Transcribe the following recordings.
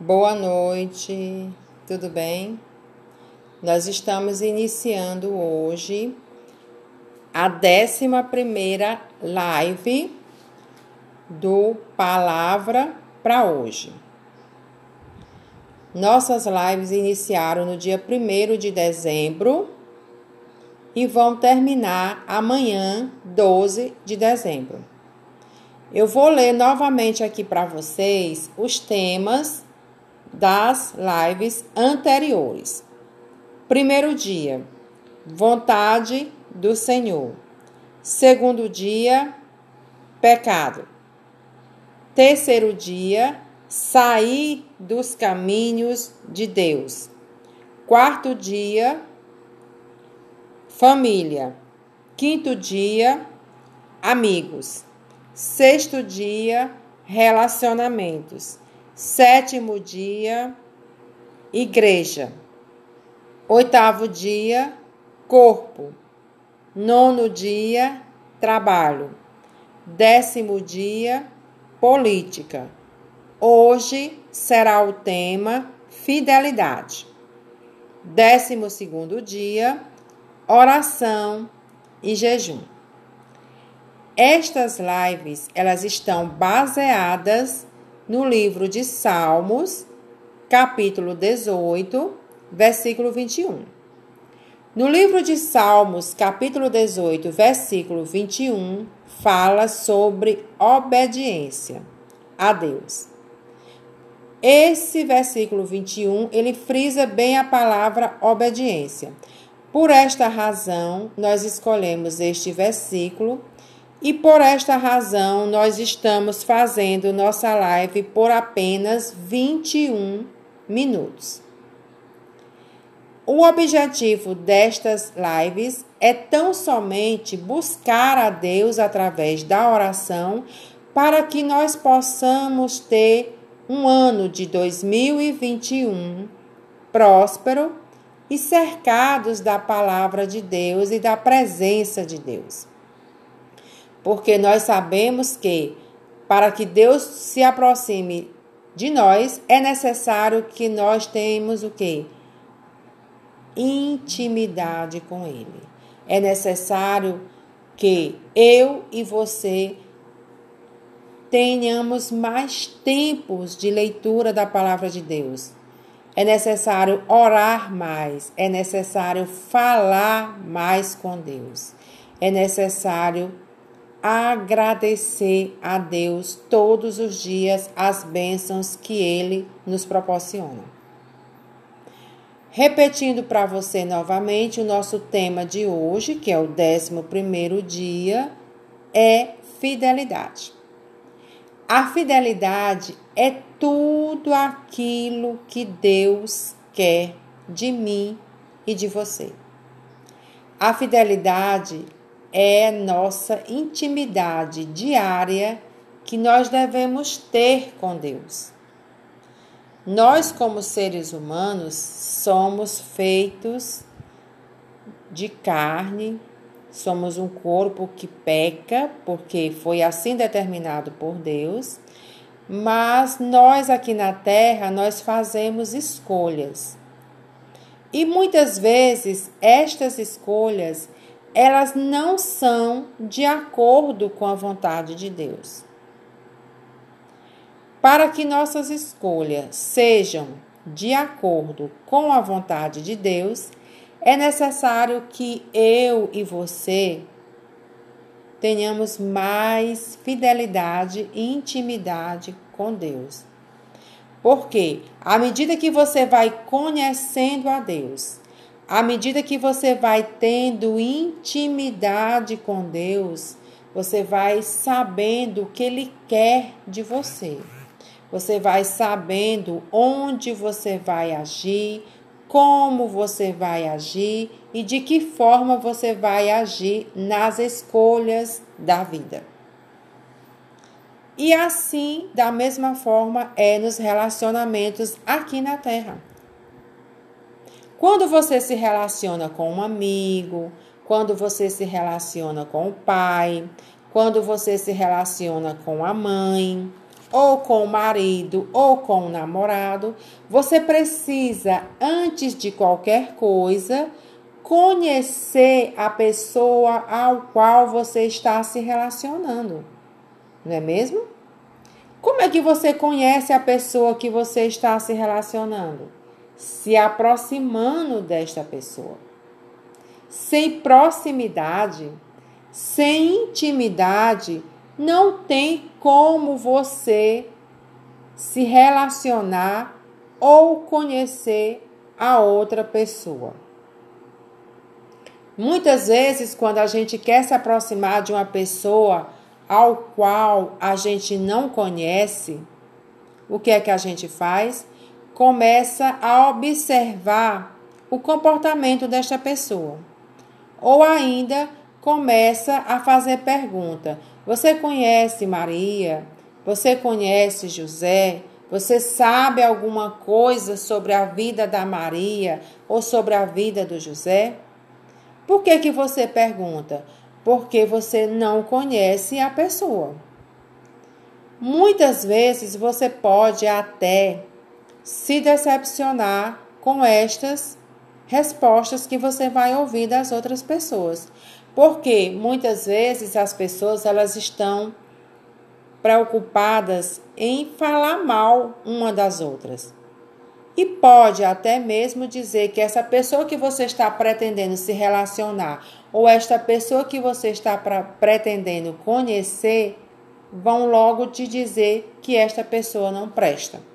Boa noite, tudo bem? Nós estamos iniciando hoje a 11 live do Palavra para hoje. Nossas lives iniciaram no dia 1 de dezembro e vão terminar amanhã, 12 de dezembro. Eu vou ler novamente aqui para vocês os temas das lives anteriores. Primeiro dia, vontade do Senhor. Segundo dia, pecado. Terceiro dia, sair dos caminhos de Deus. Quarto dia, família. Quinto dia, amigos. Sexto dia, relacionamentos. Sétimo dia, igreja. Oitavo dia, corpo. Nono dia, trabalho. Décimo dia, política. Hoje será o tema fidelidade. Décimo segundo dia, oração e jejum. Estas lives, elas estão baseadas no livro de Salmos, capítulo 18, versículo 21. No livro de Salmos, capítulo 18, versículo 21, fala sobre obediência a Deus. Esse versículo 21, ele frisa bem a palavra obediência. Por esta razão, nós escolhemos este versículo e por esta razão, nós estamos fazendo nossa live por apenas 21 minutos. O objetivo destas lives é tão somente buscar a Deus através da oração para que nós possamos ter um ano de 2021 próspero e cercados da palavra de Deus e da presença de Deus porque nós sabemos que para que Deus se aproxime de nós é necessário que nós tenhamos o quê? Intimidade com ele. É necessário que eu e você tenhamos mais tempos de leitura da palavra de Deus. É necessário orar mais, é necessário falar mais com Deus. É necessário agradecer a Deus todos os dias as bênçãos que Ele nos proporciona. Repetindo para você novamente, o nosso tema de hoje, que é o 11 dia, é fidelidade. A fidelidade é tudo aquilo que Deus quer de mim e de você. A fidelidade é nossa intimidade diária que nós devemos ter com Deus. Nós, como seres humanos, somos feitos de carne, somos um corpo que peca, porque foi assim determinado por Deus, mas nós aqui na terra, nós fazemos escolhas. E muitas vezes estas escolhas elas não são de acordo com a vontade de Deus. Para que nossas escolhas sejam de acordo com a vontade de Deus, é necessário que eu e você tenhamos mais fidelidade e intimidade com Deus. Porque à medida que você vai conhecendo a Deus, à medida que você vai tendo intimidade com Deus, você vai sabendo o que Ele quer de você. Você vai sabendo onde você vai agir, como você vai agir e de que forma você vai agir nas escolhas da vida. E assim, da mesma forma, é nos relacionamentos aqui na Terra. Quando você se relaciona com um amigo, quando você se relaciona com o pai, quando você se relaciona com a mãe, ou com o marido, ou com o namorado, você precisa, antes de qualquer coisa, conhecer a pessoa ao qual você está se relacionando. Não é mesmo? Como é que você conhece a pessoa que você está se relacionando? Se aproximando desta pessoa. Sem proximidade, sem intimidade, não tem como você se relacionar ou conhecer a outra pessoa. Muitas vezes, quando a gente quer se aproximar de uma pessoa ao qual a gente não conhece, o que é que a gente faz? Começa a observar o comportamento desta pessoa. Ou ainda começa a fazer pergunta: você conhece Maria? Você conhece José? Você sabe alguma coisa sobre a vida da Maria ou sobre a vida do José? Por que, que você pergunta? Porque você não conhece a pessoa. Muitas vezes você pode até se decepcionar com estas respostas que você vai ouvir das outras pessoas. Porque muitas vezes as pessoas elas estão preocupadas em falar mal uma das outras. E pode até mesmo dizer que essa pessoa que você está pretendendo se relacionar ou esta pessoa que você está pra, pretendendo conhecer vão logo te dizer que esta pessoa não presta.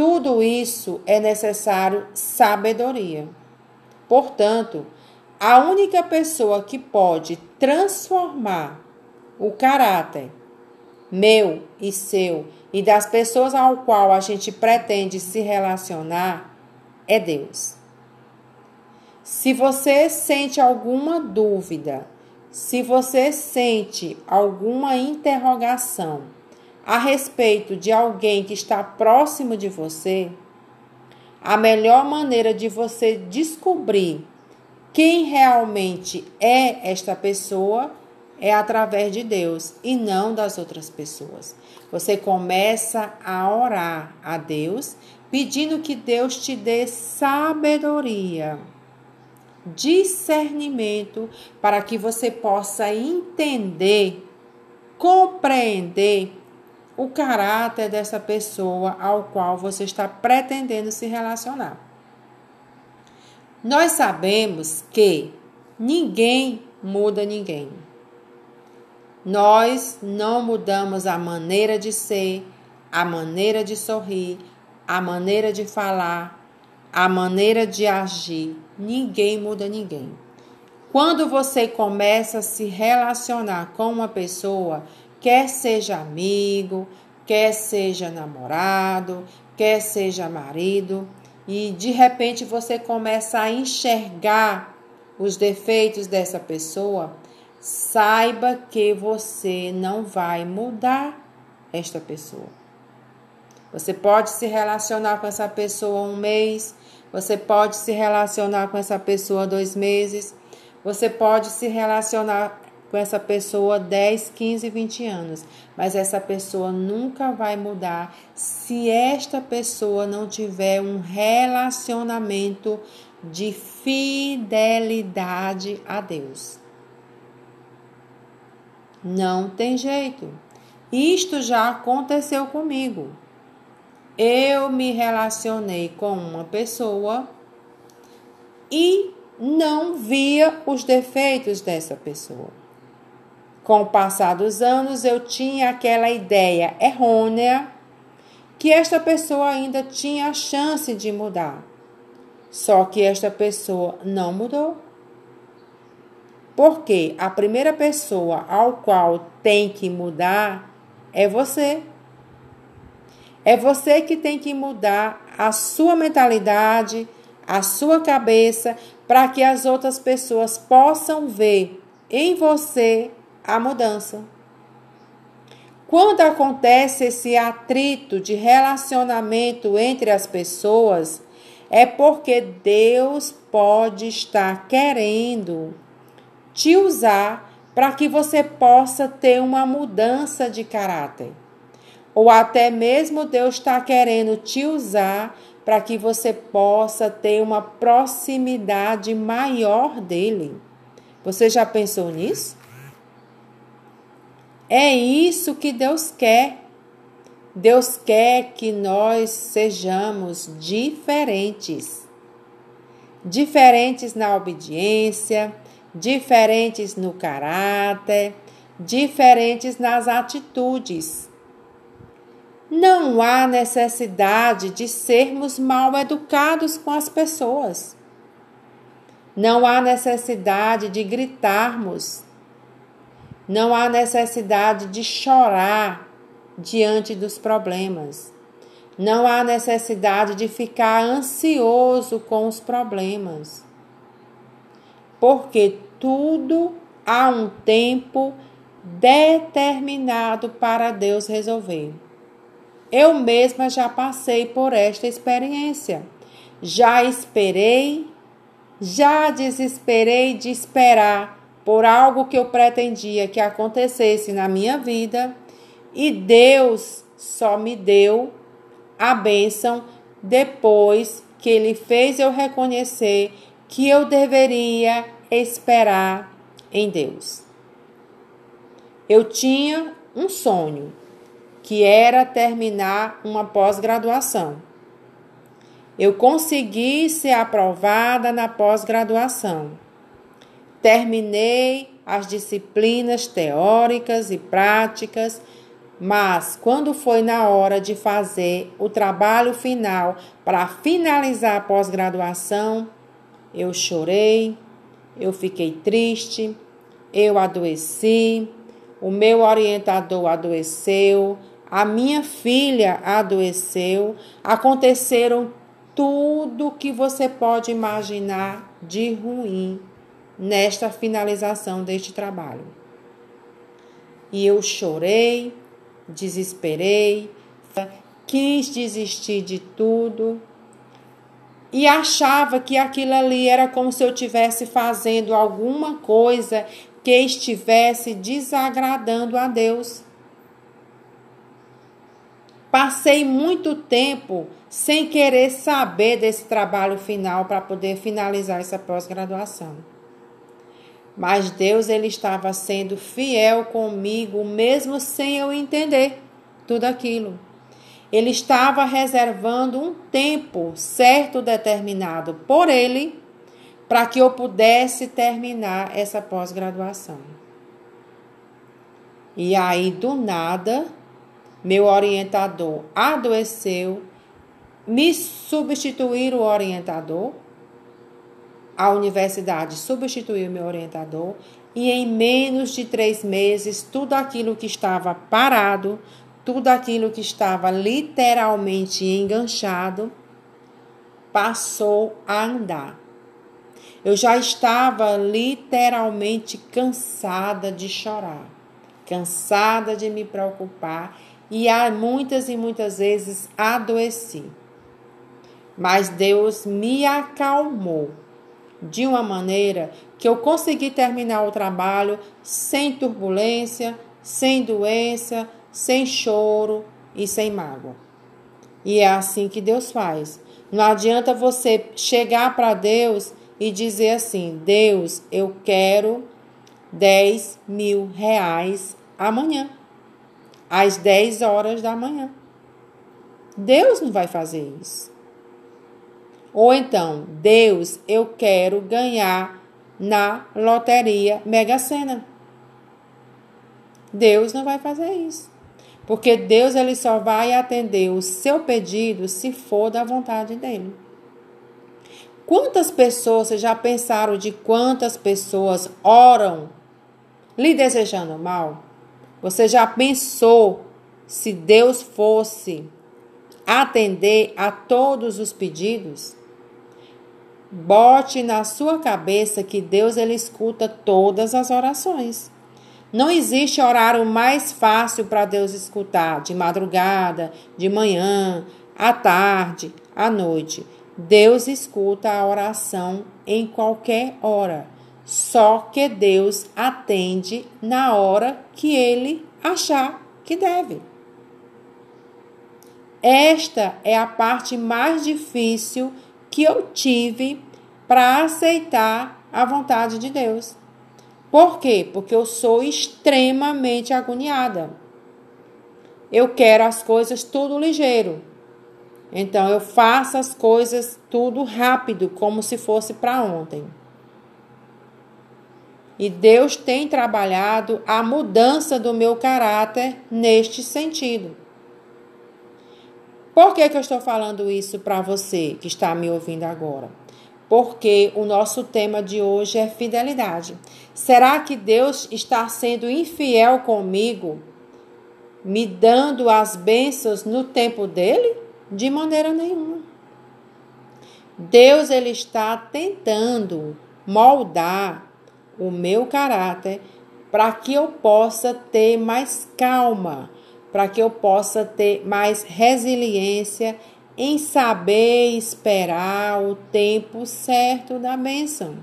Tudo isso é necessário sabedoria. Portanto, a única pessoa que pode transformar o caráter meu e seu e das pessoas ao qual a gente pretende se relacionar é Deus. Se você sente alguma dúvida, se você sente alguma interrogação a respeito de alguém que está próximo de você, a melhor maneira de você descobrir quem realmente é esta pessoa é através de Deus e não das outras pessoas. Você começa a orar a Deus, pedindo que Deus te dê sabedoria, discernimento, para que você possa entender, compreender o caráter dessa pessoa ao qual você está pretendendo se relacionar. Nós sabemos que ninguém muda ninguém. Nós não mudamos a maneira de ser, a maneira de sorrir, a maneira de falar, a maneira de agir. Ninguém muda ninguém. Quando você começa a se relacionar com uma pessoa, quer seja amigo, quer seja namorado, quer seja marido, e de repente você começa a enxergar os defeitos dessa pessoa, saiba que você não vai mudar esta pessoa. Você pode se relacionar com essa pessoa um mês, você pode se relacionar com essa pessoa dois meses, você pode se relacionar com essa pessoa 10, 15, 20 anos, mas essa pessoa nunca vai mudar se esta pessoa não tiver um relacionamento de fidelidade a Deus. Não tem jeito. Isto já aconteceu comigo. Eu me relacionei com uma pessoa e não via os defeitos dessa pessoa. Com o passar dos anos, eu tinha aquela ideia errônea que esta pessoa ainda tinha a chance de mudar. Só que esta pessoa não mudou. Porque a primeira pessoa ao qual tem que mudar é você. É você que tem que mudar a sua mentalidade, a sua cabeça, para que as outras pessoas possam ver em você a mudança. Quando acontece esse atrito de relacionamento entre as pessoas, é porque Deus pode estar querendo te usar para que você possa ter uma mudança de caráter. Ou até mesmo Deus está querendo te usar para que você possa ter uma proximidade maior dele. Você já pensou nisso? É isso que Deus quer. Deus quer que nós sejamos diferentes. Diferentes na obediência, diferentes no caráter, diferentes nas atitudes. Não há necessidade de sermos mal educados com as pessoas. Não há necessidade de gritarmos. Não há necessidade de chorar diante dos problemas. Não há necessidade de ficar ansioso com os problemas. Porque tudo há um tempo determinado para Deus resolver. Eu mesma já passei por esta experiência. Já esperei, já desesperei de esperar por algo que eu pretendia que acontecesse na minha vida e Deus só me deu a bênção depois que Ele fez eu reconhecer que eu deveria esperar em Deus. Eu tinha um sonho que era terminar uma pós-graduação. Eu consegui ser aprovada na pós-graduação. Terminei as disciplinas teóricas e práticas, mas quando foi na hora de fazer o trabalho final para finalizar a pós-graduação, eu chorei, eu fiquei triste, eu adoeci, o meu orientador adoeceu, a minha filha adoeceu, aconteceram tudo que você pode imaginar de ruim nesta finalização deste trabalho. E eu chorei, desesperei, quis desistir de tudo e achava que aquilo ali era como se eu estivesse fazendo alguma coisa que estivesse desagradando a Deus. Passei muito tempo sem querer saber desse trabalho final para poder finalizar essa pós-graduação. Mas Deus ele estava sendo fiel comigo mesmo sem eu entender tudo aquilo. Ele estava reservando um tempo certo determinado por ele para que eu pudesse terminar essa pós-graduação. E aí do nada meu orientador adoeceu, me substituir o orientador, a universidade substituiu meu orientador, e em menos de três meses, tudo aquilo que estava parado, tudo aquilo que estava literalmente enganchado, passou a andar. Eu já estava literalmente cansada de chorar, cansada de me preocupar e há muitas e muitas vezes adoeci. Mas Deus me acalmou de uma maneira que eu consegui terminar o trabalho sem turbulência, sem doença, sem choro e sem mágoa. E é assim que Deus faz. Não adianta você chegar para Deus e dizer assim: Deus, eu quero 10 mil reais amanhã às 10 horas da manhã. Deus não vai fazer isso. Ou então, Deus, eu quero ganhar na loteria Mega Sena. Deus não vai fazer isso. Porque Deus ele só vai atender o seu pedido se for da vontade dele. Quantas pessoas, vocês já pensaram de quantas pessoas oram lhe desejando mal? Você já pensou se Deus fosse atender a todos os pedidos? Bote na sua cabeça que Deus ele escuta todas as orações. Não existe horário mais fácil para Deus escutar, de madrugada, de manhã, à tarde, à noite. Deus escuta a oração em qualquer hora. só que Deus atende na hora que ele achar que deve. Esta é a parte mais difícil que eu tive para aceitar a vontade de Deus. Por quê? Porque eu sou extremamente agoniada. Eu quero as coisas tudo ligeiro. Então eu faço as coisas tudo rápido, como se fosse para ontem. E Deus tem trabalhado a mudança do meu caráter neste sentido. Por que, que eu estou falando isso para você que está me ouvindo agora? Porque o nosso tema de hoje é fidelidade. Será que Deus está sendo infiel comigo, me dando as bênçãos no tempo dele? De maneira nenhuma. Deus ele está tentando moldar o meu caráter para que eu possa ter mais calma, para que eu possa ter mais resiliência em saber esperar o tempo certo da bênção.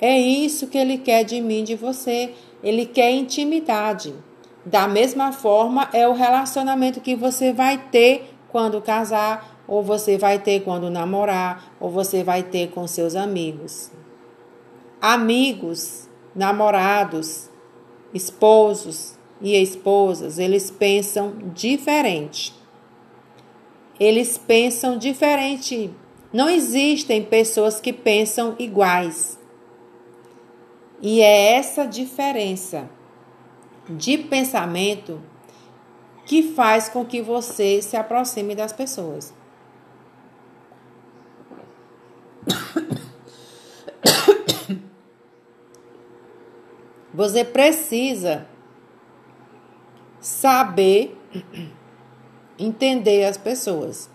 É isso que ele quer de mim, de você. Ele quer intimidade. Da mesma forma, é o relacionamento que você vai ter quando casar, ou você vai ter quando namorar, ou você vai ter com seus amigos. Amigos, namorados, esposos e esposas, eles pensam diferente. Eles pensam diferente. Não existem pessoas que pensam iguais. E é essa diferença de pensamento que faz com que você se aproxime das pessoas. Você precisa saber entender as pessoas.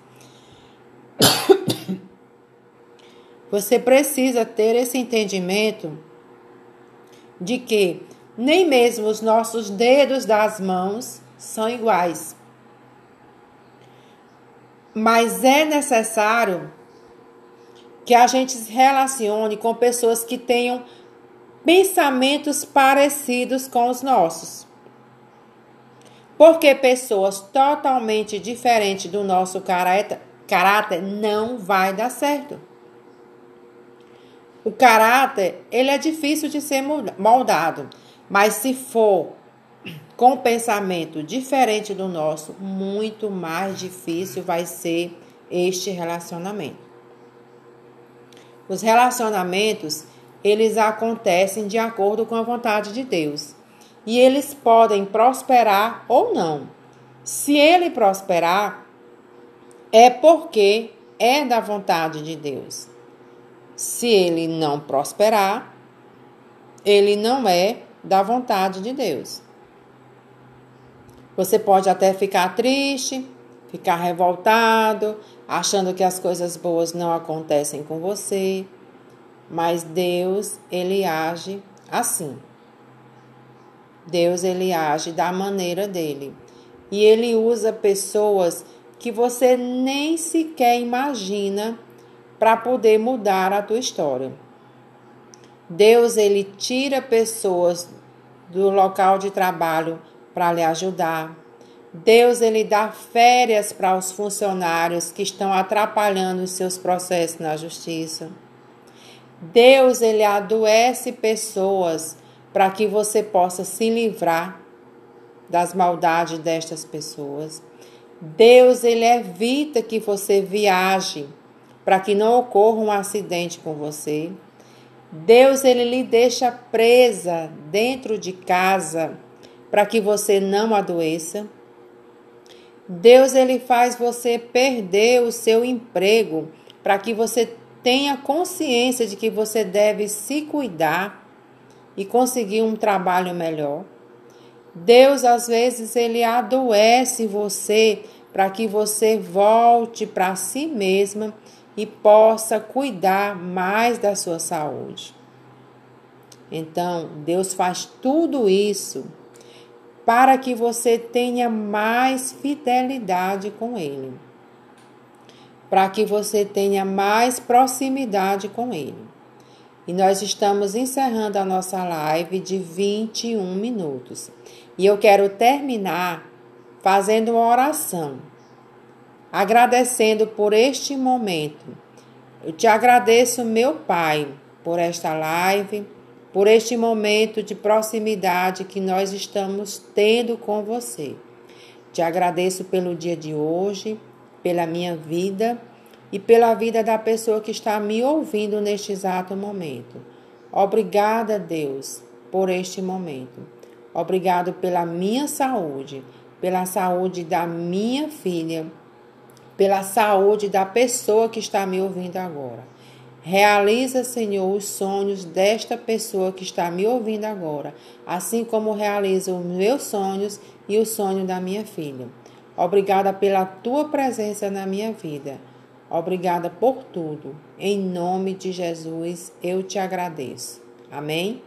Você precisa ter esse entendimento de que nem mesmo os nossos dedos das mãos são iguais. Mas é necessário que a gente se relacione com pessoas que tenham pensamentos parecidos com os nossos. Porque pessoas totalmente diferentes do nosso caráter, não vai dar certo. O caráter, ele é difícil de ser moldado, mas se for com pensamento diferente do nosso, muito mais difícil vai ser este relacionamento. Os relacionamentos, eles acontecem de acordo com a vontade de Deus. E eles podem prosperar ou não. Se ele prosperar, é porque é da vontade de Deus. Se ele não prosperar, ele não é da vontade de Deus. Você pode até ficar triste, ficar revoltado, achando que as coisas boas não acontecem com você, mas Deus, ele age assim. Deus ele age da maneira dele. E ele usa pessoas que você nem sequer imagina para poder mudar a tua história. Deus ele tira pessoas do local de trabalho para lhe ajudar. Deus ele dá férias para os funcionários que estão atrapalhando os seus processos na justiça. Deus ele adoece pessoas para que você possa se livrar das maldades destas pessoas. Deus ele evita que você viaje para que não ocorra um acidente com você. Deus ele lhe deixa presa dentro de casa para que você não adoeça. Deus ele faz você perder o seu emprego para que você tenha consciência de que você deve se cuidar e conseguir um trabalho melhor. Deus às vezes ele adoece você para que você volte para si mesma e possa cuidar mais da sua saúde. Então, Deus faz tudo isso para que você tenha mais fidelidade com Ele, para que você tenha mais proximidade com Ele. E nós estamos encerrando a nossa live de 21 minutos. E eu quero terminar fazendo uma oração, agradecendo por este momento. Eu te agradeço, meu Pai, por esta live, por este momento de proximidade que nós estamos tendo com você. Te agradeço pelo dia de hoje, pela minha vida e pela vida da pessoa que está me ouvindo neste exato momento. Obrigada, Deus, por este momento. Obrigado pela minha saúde pela saúde da minha filha, pela saúde da pessoa que está me ouvindo agora. Realiza, Senhor, os sonhos desta pessoa que está me ouvindo agora, assim como realiza os meus sonhos e o sonho da minha filha. Obrigada pela tua presença na minha vida. Obrigada por tudo. Em nome de Jesus, eu te agradeço. Amém?